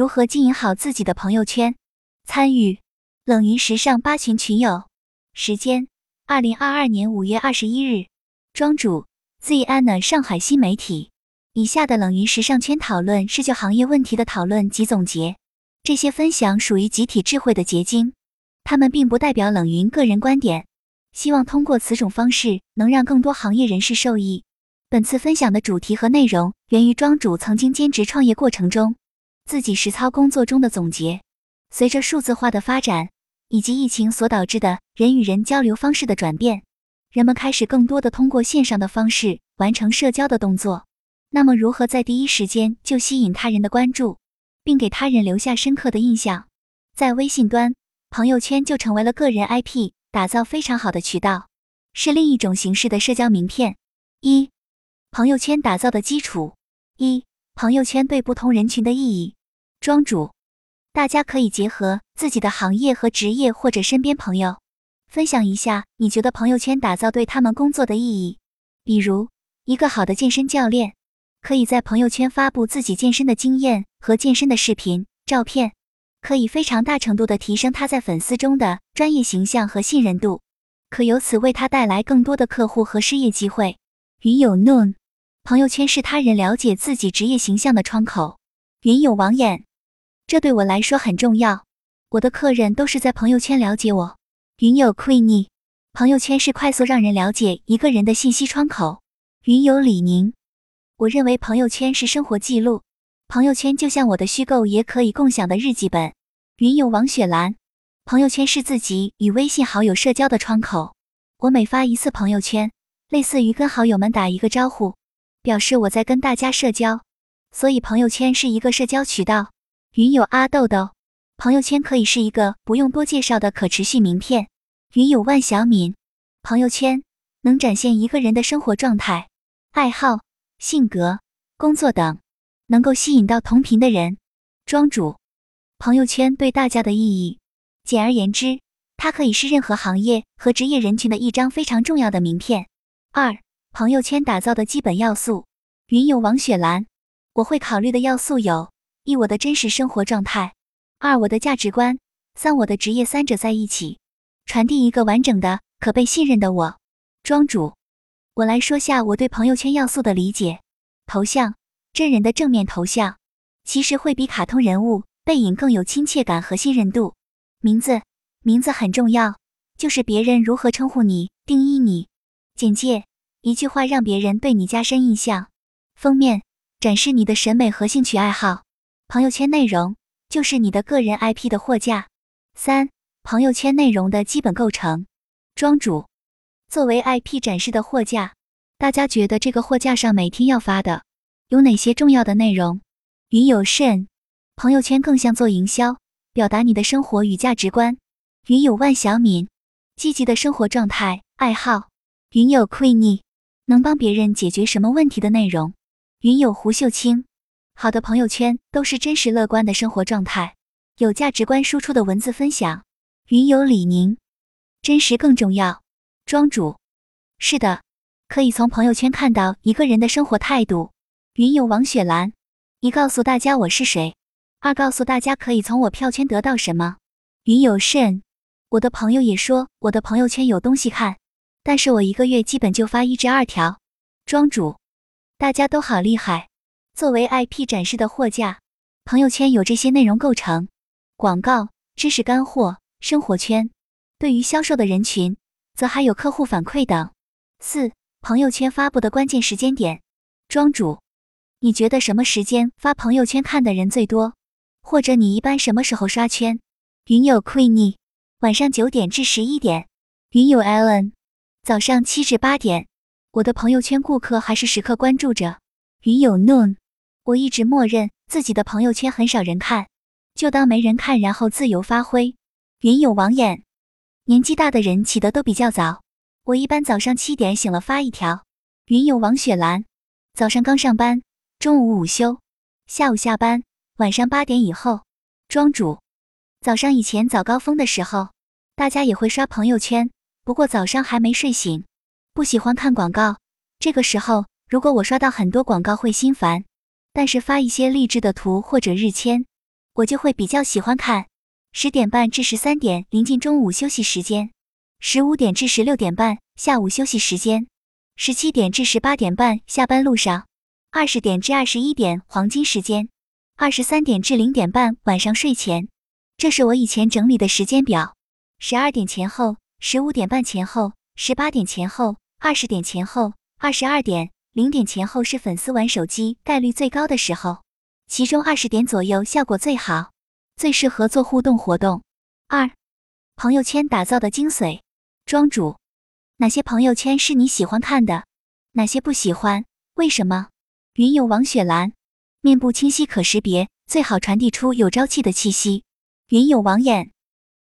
如何经营好自己的朋友圈？参与冷云时尚八群群友，时间：二零二二年五月二十一日。庄主：Z Anna，上海新媒体。以下的冷云时尚圈讨论是就行业问题的讨论及总结，这些分享属于集体智慧的结晶，他们并不代表冷云个人观点。希望通过此种方式，能让更多行业人士受益。本次分享的主题和内容源于庄主曾经兼职创业过程中。自己实操工作中的总结。随着数字化的发展以及疫情所导致的人与人交流方式的转变，人们开始更多的通过线上的方式完成社交的动作。那么，如何在第一时间就吸引他人的关注，并给他人留下深刻的印象？在微信端，朋友圈就成为了个人 IP 打造非常好的渠道，是另一种形式的社交名片。一、朋友圈打造的基础。一、朋友圈对不同人群的意义。庄主，大家可以结合自己的行业和职业，或者身边朋友，分享一下你觉得朋友圈打造对他们工作的意义。比如，一个好的健身教练，可以在朋友圈发布自己健身的经验和健身的视频、照片，可以非常大程度的提升他在粉丝中的专业形象和信任度，可由此为他带来更多的客户和事业机会。云有 Noon，朋友圈是他人了解自己职业形象的窗口。云有网眼。这对我来说很重要，我的客人都是在朋友圈了解我。云友 Queenie，朋友圈是快速让人了解一个人的信息窗口。云友李宁，我认为朋友圈是生活记录，朋友圈就像我的虚构也可以共享的日记本。云友王雪兰，朋友圈是自己与微信好友社交的窗口，我每发一次朋友圈，类似于跟好友们打一个招呼，表示我在跟大家社交，所以朋友圈是一个社交渠道。云友阿豆豆，朋友圈可以是一个不用多介绍的可持续名片。云友万小敏，朋友圈能展现一个人的生活状态、爱好、性格、工作等，能够吸引到同频的人。庄主，朋友圈对大家的意义，简而言之，它可以是任何行业和职业人群的一张非常重要的名片。二、朋友圈打造的基本要素。云友王雪兰，我会考虑的要素有。一我的真实生活状态，二我的价值观，三我的职业，三者在一起，传递一个完整的、可被信任的我。庄主，我来说下我对朋友圈要素的理解。头像，真人的正面头像，其实会比卡通人物背影更有亲切感和信任度。名字，名字很重要，就是别人如何称呼你、定义你。简介，一句话让别人对你加深印象。封面，展示你的审美和兴趣爱好。朋友圈内容就是你的个人 IP 的货架。三、朋友圈内容的基本构成。庄主作为 IP 展示的货架，大家觉得这个货架上每天要发的有哪些重要的内容？云有甚，朋友圈更像做营销，表达你的生活与价值观。云有万小敏，积极的生活状态、爱好。云有 Queenie，能帮别人解决什么问题的内容？云有胡秀清。好的朋友圈都是真实乐观的生活状态，有价值观输出的文字分享。云友李宁，真实更重要。庄主，是的，可以从朋友圈看到一个人的生活态度。云友王雪兰，一告诉大家我是谁，二告诉大家可以从我票圈得到什么。云友慎，我的朋友也说我的朋友圈有东西看，但是我一个月基本就发一至二条。庄主，大家都好厉害。作为 IP 展示的货架，朋友圈有这些内容构成：广告、知识干货、生活圈。对于销售的人群，则还有客户反馈等。四、朋友圈发布的关键时间点。庄主，你觉得什么时间发朋友圈看的人最多？或者你一般什么时候刷圈？云友 Queenie，晚上九点至十一点。云友 Allen，早上七至八点。我的朋友圈顾客还是时刻关注着。云友 Noon。我一直默认自己的朋友圈很少人看，就当没人看，然后自由发挥。云有网眼，年纪大的人起得都比较早，我一般早上七点醒了发一条。云有王雪兰，早上刚上班，中午午休，下午下班，晚上八点以后。庄主，早上以前早高峰的时候，大家也会刷朋友圈，不过早上还没睡醒，不喜欢看广告。这个时候，如果我刷到很多广告，会心烦。但是发一些励志的图或者日签，我就会比较喜欢看。十点半至十三点临近中午休息时间，十五点至十六点半下午休息时间，十七点至十八点半下班路上，二十点至二十一点黄金时间，二十三点至零点半晚上睡前。这是我以前整理的时间表。十二点前后，十五点半前后，十八点前后，二十点前后，二十二点零点前后是粉丝玩手机概率最高的时候，其中二十点左右效果最好，最适合做互动活动。二、朋友圈打造的精髓。庄主，哪些朋友圈是你喜欢看的？哪些不喜欢？为什么？云友王雪兰，面部清晰可识别，最好传递出有朝气的气息。云友王眼。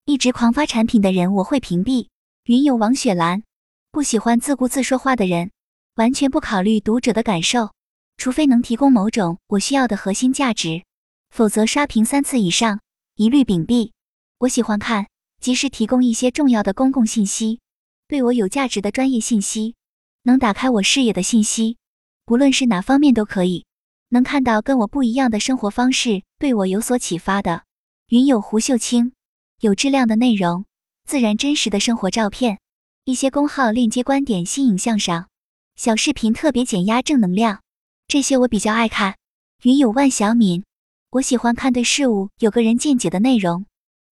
一直狂发产品的人，我会屏蔽。云友王雪兰不喜欢自顾自说话的人，完全不考虑读者的感受，除非能提供某种我需要的核心价值，否则刷屏三次以上一律屏蔽。我喜欢看及时提供一些重要的公共信息，对我有价值的专业信息，能打开我视野的信息，不论是哪方面都可以。能看到跟我不一样的生活方式，对我有所启发的。云友胡秀清。有质量的内容，自然真实的生活照片，一些公号链接观点新颖向上，小视频特别减压正能量，这些我比较爱看。云有万小敏，我喜欢看对事物有个人见解的内容，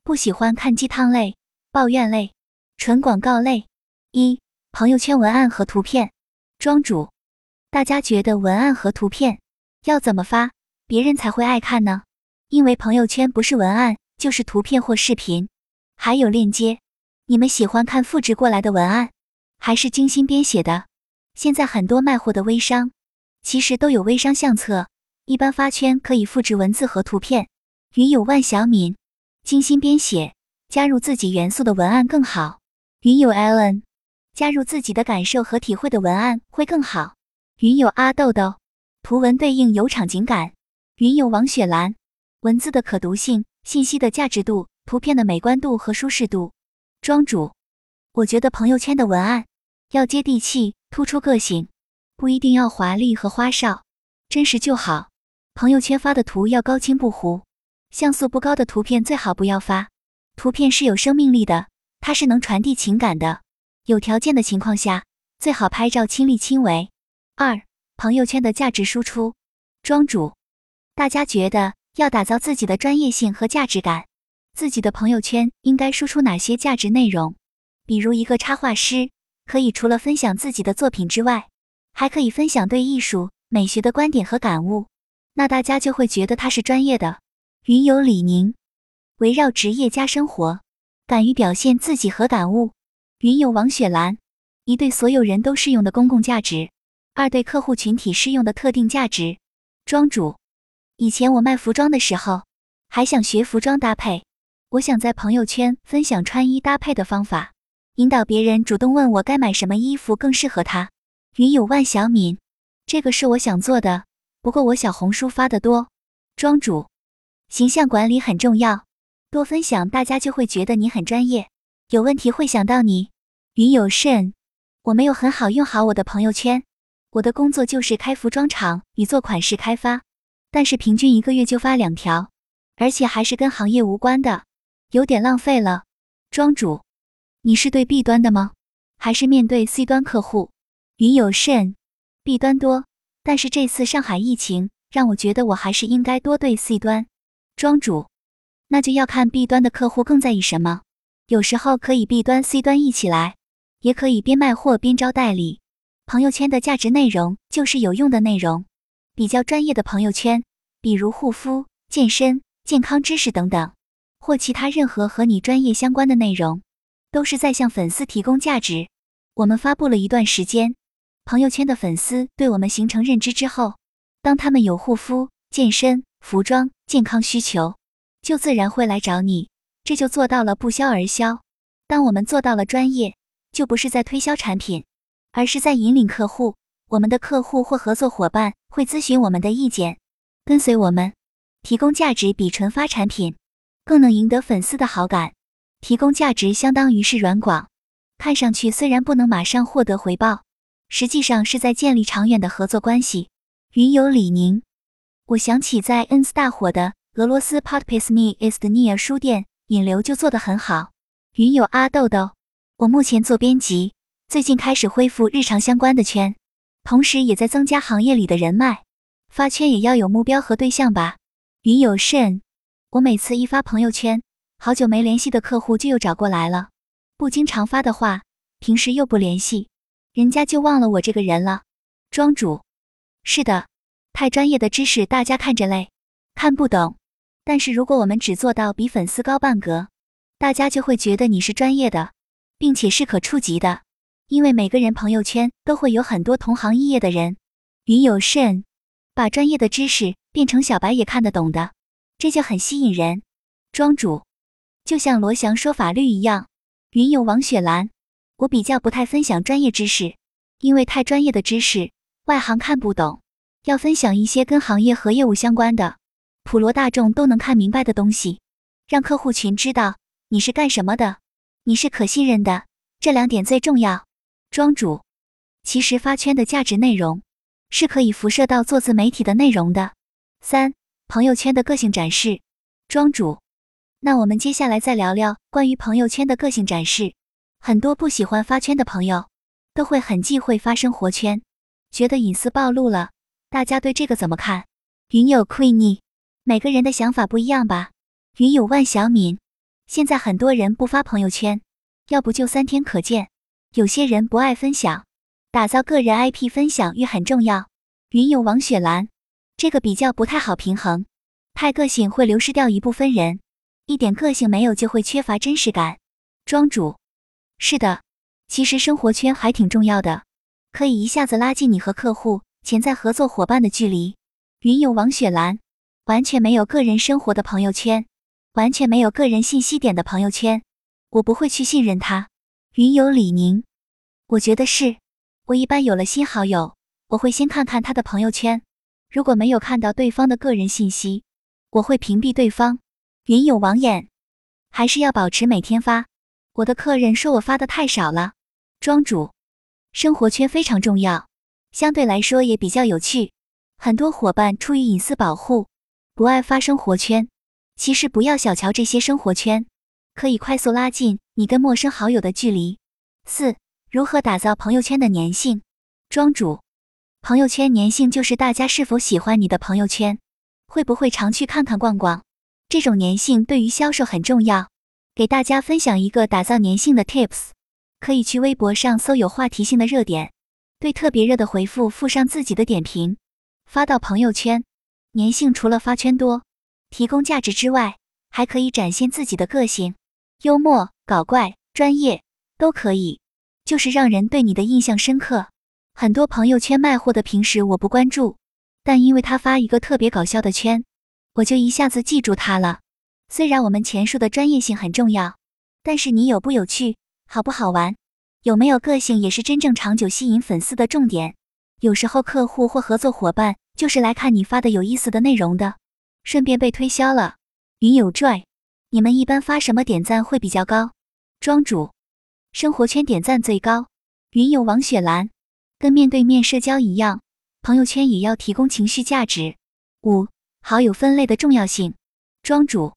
不喜欢看鸡汤类、抱怨类、纯广告类。一朋友圈文案和图片，庄主，大家觉得文案和图片要怎么发，别人才会爱看呢？因为朋友圈不是文案。就是图片或视频，还有链接。你们喜欢看复制过来的文案，还是精心编写的？现在很多卖货的微商，其实都有微商相册，一般发圈可以复制文字和图片。云有万小敏，精心编写，加入自己元素的文案更好。云有 Allen，加入自己的感受和体会的文案会更好。云有阿豆豆，图文对应有场景感。云有王雪兰，文字的可读性。信息的价值度、图片的美观度和舒适度。庄主，我觉得朋友圈的文案要接地气、突出个性，不一定要华丽和花哨，真实就好。朋友圈发的图要高清不糊，像素不高的图片最好不要发。图片是有生命力的，它是能传递情感的。有条件的情况下，最好拍照亲力亲为。二、朋友圈的价值输出。庄主，大家觉得？要打造自己的专业性和价值感，自己的朋友圈应该输出哪些价值内容？比如，一个插画师可以除了分享自己的作品之外，还可以分享对艺术美学的观点和感悟，那大家就会觉得他是专业的。云游李宁，围绕职业加生活，敢于表现自己和感悟。云游王雪兰，一对所有人都适用的公共价值，二对客户群体适用的特定价值。庄主。以前我卖服装的时候，还想学服装搭配。我想在朋友圈分享穿衣搭配的方法，引导别人主动问我该买什么衣服更适合他。云有万小敏，这个是我想做的，不过我小红书发的多。庄主，形象管理很重要，多分享，大家就会觉得你很专业，有问题会想到你。云有甚，我没有很好用好我的朋友圈，我的工作就是开服装厂与做款式开发。但是平均一个月就发两条，而且还是跟行业无关的，有点浪费了。庄主，你是对 B 端的吗？还是面对 C 端客户？云有甚？B 端多，但是这次上海疫情让我觉得我还是应该多对 C 端。庄主，那就要看 B 端的客户更在意什么。有时候可以 B 端 C 端一起来，也可以边卖货边招代理。朋友圈的价值内容就是有用的内容。比较专业的朋友圈，比如护肤、健身、健康知识等等，或其他任何和你专业相关的内容，都是在向粉丝提供价值。我们发布了一段时间，朋友圈的粉丝对我们形成认知之后，当他们有护肤、健身、服装、健康需求，就自然会来找你，这就做到了不销而销。当我们做到了专业，就不是在推销产品，而是在引领客户。我们的客户或合作伙伴会咨询我们的意见，跟随我们，提供价值比纯发产品更能赢得粉丝的好感。提供价值相当于是软广，看上去虽然不能马上获得回报，实际上是在建立长远的合作关系。云游李宁，我想起在 ins 大火的俄罗斯 Podpisny Istnia 书店引流就做得很好。云友阿豆豆，我目前做编辑，最近开始恢复日常相关的圈，同时也在增加行业里的人脉。发圈也要有目标和对象吧。云友 Shen，，我每次一发朋友圈，好久没联系的客户就又找过来了。不经常发的话，平时又不联系，人家就忘了我这个人了。庄主，是的，太专业的知识大家看着累，看不懂。但是如果我们只做到比粉丝高半格，大家就会觉得你是专业的，并且是可触及的。因为每个人朋友圈都会有很多同行异业的人。云有甚。把专业的知识变成小白也看得懂的，这就很吸引人。庄主，就像罗翔说法律一样。云友王雪兰，我比较不太分享专业知识，因为太专业的知识外行看不懂。要分享一些跟行业和业务相关的，普罗大众都能看明白的东西，让客户群知道你是干什么的，你是可信任的，这两点最重要。庄主，其实发圈的价值内容。是可以辐射到做自媒体的内容的。三、朋友圈的个性展示。庄主，那我们接下来再聊聊关于朋友圈的个性展示。很多不喜欢发圈的朋友都会很忌讳发生活圈，觉得隐私暴露了。大家对这个怎么看？云友 Queenie，每个人的想法不一样吧。云友万小敏，现在很多人不发朋友圈，要不就三天可见。有些人不爱分享。打造个人 IP 分享欲很重要。云友王雪兰，这个比较不太好平衡，太个性会流失掉一部分人，一点个性没有就会缺乏真实感。庄主，是的，其实生活圈还挺重要的，可以一下子拉近你和客户、潜在合作伙伴的距离。云友王雪兰，完全没有个人生活的朋友圈，完全没有个人信息点的朋友圈，我不会去信任他。云友李宁，我觉得是。我一般有了新好友，我会先看看他的朋友圈，如果没有看到对方的个人信息，我会屏蔽对方。云有网眼，还是要保持每天发。我的客人说我发的太少了。庄主，生活圈非常重要，相对来说也比较有趣。很多伙伴出于隐私保护，不爱发生活圈。其实不要小瞧这些生活圈，可以快速拉近你跟陌生好友的距离。四。如何打造朋友圈的粘性？庄主，朋友圈粘性就是大家是否喜欢你的朋友圈，会不会常去看看逛逛。这种粘性对于销售很重要。给大家分享一个打造粘性的 tips，可以去微博上搜有话题性的热点，对特别热的回复附上自己的点评，发到朋友圈。粘性除了发圈多、提供价值之外，还可以展现自己的个性，幽默、搞怪、专业都可以。就是让人对你的印象深刻。很多朋友圈卖货的，平时我不关注，但因为他发一个特别搞笑的圈，我就一下子记住他了。虽然我们前述的专业性很重要，但是你有不有趣，好不好玩，有没有个性，也是真正长久吸引粉丝的重点。有时候客户或合作伙伴就是来看你发的有意思的内容的，顺便被推销了。云有 joy，你们一般发什么点赞会比较高？庄主。生活圈点赞最高，云友王雪兰，跟面对面社交一样，朋友圈也要提供情绪价值。五、好友分类的重要性。庄主，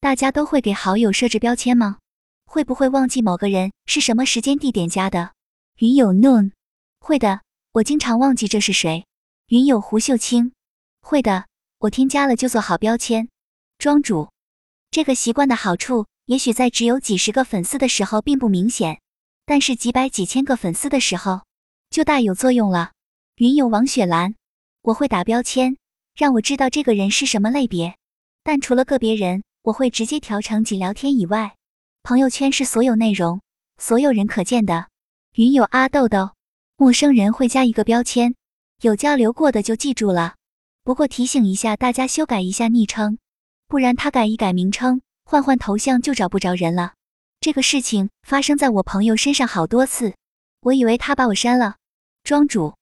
大家都会给好友设置标签吗？会不会忘记某个人是什么时间地点加的？云友 noon，会的，我经常忘记这是谁。云友胡秀清，会的，我添加了就做好标签。庄主，这个习惯的好处。也许在只有几十个粉丝的时候并不明显，但是几百几千个粉丝的时候就大有作用了。云友王雪兰，我会打标签，让我知道这个人是什么类别。但除了个别人，我会直接调成仅聊天以外，朋友圈是所有内容，所有人可见的。云友阿豆豆，陌生人会加一个标签，有交流过的就记住了。不过提醒一下大家，修改一下昵称，不然他改一改名称。换换头像就找不着人了，这个事情发生在我朋友身上好多次，我以为他把我删了。庄主，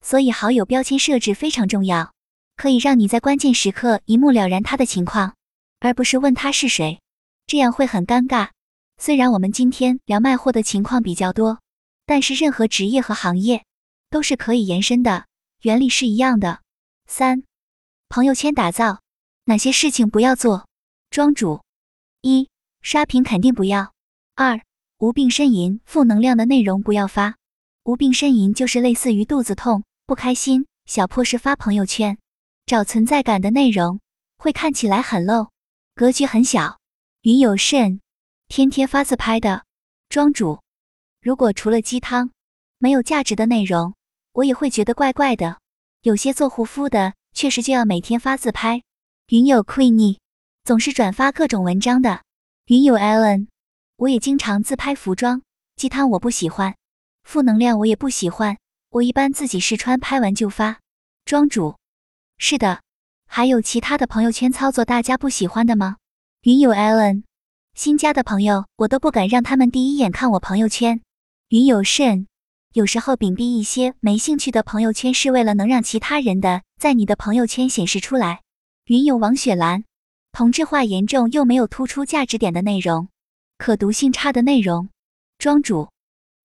所以好友标签设置非常重要，可以让你在关键时刻一目了然他的情况，而不是问他是谁，这样会很尴尬。虽然我们今天聊卖货的情况比较多，但是任何职业和行业都是可以延伸的，原理是一样的。三，朋友圈打造哪些事情不要做？庄主：一、刷屏肯定不要；二、无病呻吟、负能量的内容不要发。无病呻吟就是类似于肚子痛、不开心、小破事发朋友圈，找存在感的内容，会看起来很 low，格局很小。云有甚，天天发自拍的庄主，如果除了鸡汤，没有价值的内容，我也会觉得怪怪的。有些做护肤的，确实就要每天发自拍。云有 Queenie，总是转发各种文章的。云有 Allen，我也经常自拍服装。鸡汤我不喜欢。负能量我也不喜欢，我一般自己试穿拍完就发。庄主，是的，还有其他的朋友圈操作大家不喜欢的吗？云友 Allen，新加的朋友我都不敢让他们第一眼看我朋友圈。云友慎，有时候屏蔽一些没兴趣的朋友圈是为了能让其他人的在你的朋友圈显示出来。云友王雪兰，同质化严重又没有突出价值点的内容，可读性差的内容。庄主，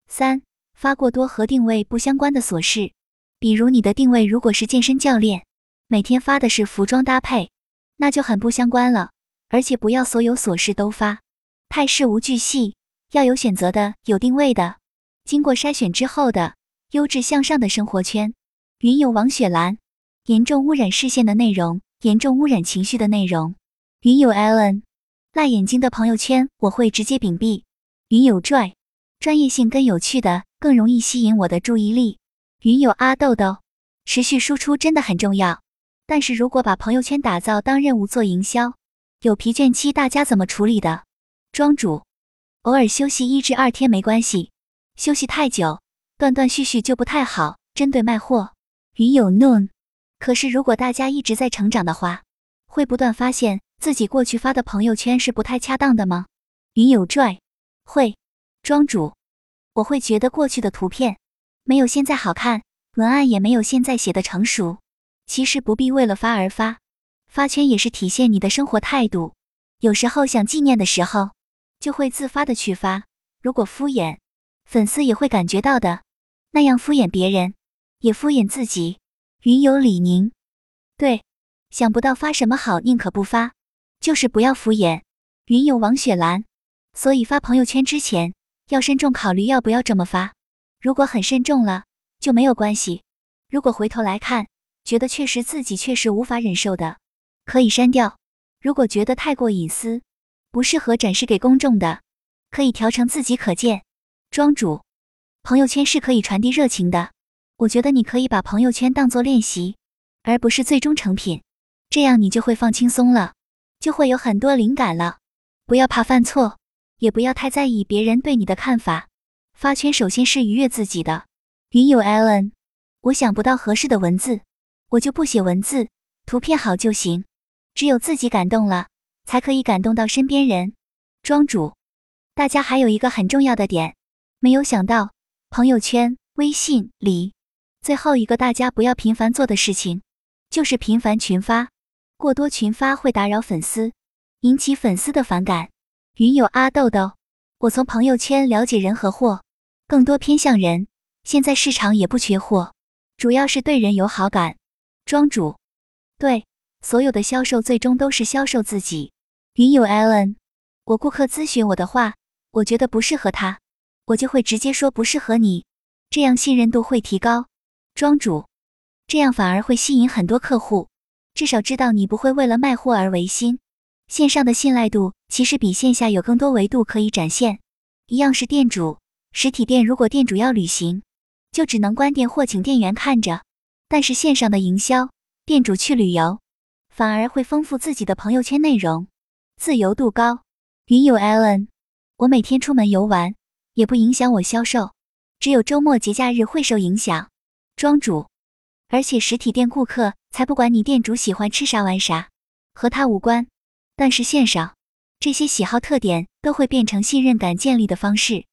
三。发过多和定位不相关的琐事，比如你的定位如果是健身教练，每天发的是服装搭配，那就很不相关了。而且不要所有琐事都发，太事无巨细，要有选择的、有定位的、经过筛选之后的优质向上的生活圈。云友王雪兰，严重污染视线的内容，严重污染情绪的内容。云友 Allen，辣眼睛的朋友圈我会直接屏蔽。云友 Joy，专业性跟有趣的。更容易吸引我的注意力。云友阿豆豆，持续输出真的很重要。但是如果把朋友圈打造当任务做营销，有疲倦期，大家怎么处理的？庄主，偶尔休息一至二天没关系，休息太久，断断续续就不太好。针对卖货，云有 noon，可是如果大家一直在成长的话，会不断发现自己过去发的朋友圈是不太恰当的吗？云友拽，会。庄主。我会觉得过去的图片没有现在好看，文案也没有现在写的成熟。其实不必为了发而发，发圈也是体现你的生活态度。有时候想纪念的时候，就会自发的去发。如果敷衍，粉丝也会感觉到的。那样敷衍别人，也敷衍自己。云有李宁，对，想不到发什么好，宁可不发，就是不要敷衍。云有王雪兰，所以发朋友圈之前。要慎重考虑要不要这么发，如果很慎重了就没有关系。如果回头来看，觉得确实自己确实无法忍受的，可以删掉。如果觉得太过隐私，不适合展示给公众的，可以调成自己可见。庄主，朋友圈是可以传递热情的，我觉得你可以把朋友圈当做练习，而不是最终成品，这样你就会放轻松了，就会有很多灵感了。不要怕犯错。也不要太在意别人对你的看法。发圈首先是愉悦自己的。云友 Allen，我想不到合适的文字，我就不写文字，图片好就行。只有自己感动了，才可以感动到身边人。庄主，大家还有一个很重要的点，没有想到，朋友圈、微信里最后一个大家不要频繁做的事情，就是频繁群发。过多群发会打扰粉丝，引起粉丝的反感。云友阿豆豆，我从朋友圈了解人和货，更多偏向人。现在市场也不缺货，主要是对人有好感。庄主，对，所有的销售最终都是销售自己。云友 Allen，我顾客咨询我的话，我觉得不适合他，我就会直接说不适合你，这样信任度会提高。庄主，这样反而会吸引很多客户，至少知道你不会为了卖货而违心。线上的信赖度其实比线下有更多维度可以展现。一样是店主，实体店如果店主要旅行，就只能关店或请店员看着；但是线上的营销，店主去旅游，反而会丰富自己的朋友圈内容，自由度高。云友 Allen，我每天出门游玩也不影响我销售，只有周末节假日会受影响。庄主，而且实体店顾客才不管你店主喜欢吃啥玩啥，和他无关。但是线上这些喜好特点都会变成信任感建立的方式。